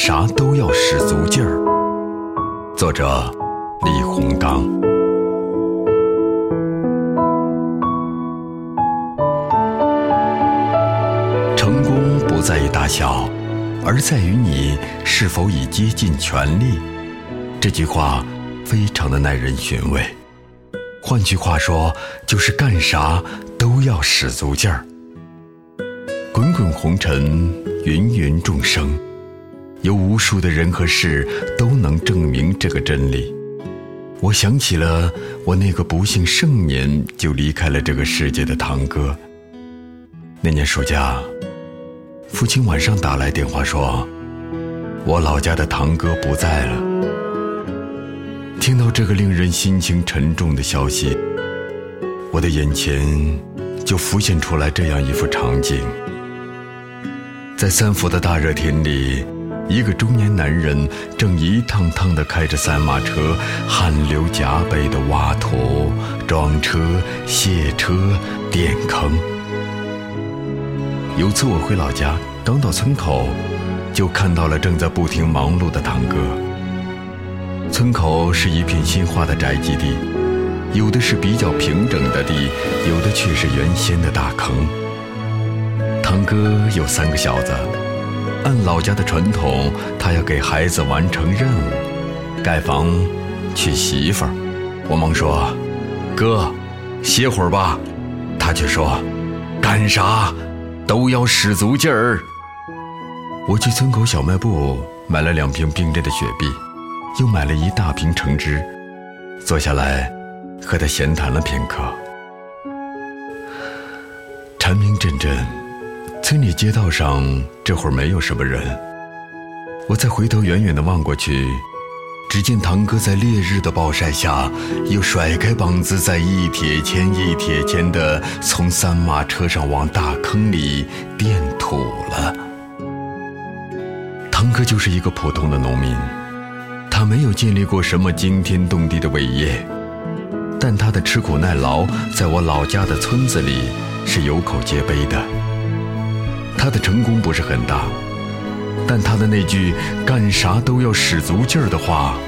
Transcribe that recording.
啥都要使足劲儿。作者：李洪刚。成功不在于大小，而在于你是否已竭尽全力。这句话非常的耐人寻味。换句话说，就是干啥都要使足劲儿。滚滚红尘，芸芸众生，有无数的人和事都能证明这个真理。我想起了我那个不幸盛年就离开了这个世界的堂哥。那年暑假，父亲晚上打来电话说，我老家的堂哥不在了。听到这个令人心情沉重的消息，我的眼前就浮现出来这样一幅场景。在三伏的大热天里，一个中年男人正一趟趟地开着三马车，汗流浃背地挖土、装车、卸车、垫坑。有次我回老家，刚到村口，就看到了正在不停忙碌的堂哥。村口是一片新挖的宅基地，有的是比较平整的地，有的却是原先的大坑。堂哥有三个小子，按老家的传统，他要给孩子完成任务，盖房、娶媳妇儿。我忙说：“哥，歇会儿吧。”他却说：“干啥都要使足劲儿。”我去村口小卖部买了两瓶冰镇的雪碧，又买了一大瓶橙汁，坐下来和他闲谈了片刻。蝉鸣阵阵。村里街道上这会儿没有什么人，我再回头远远的望过去，只见堂哥在烈日的暴晒下，又甩开膀子，在一铁钎一铁钎的从三马车上往大坑里垫土了。堂哥就是一个普通的农民，他没有建立过什么惊天动地的伟业，但他的吃苦耐劳，在我老家的村子里是有口皆碑的。他的成功不是很大，但他的那句“干啥都要使足劲儿”的话，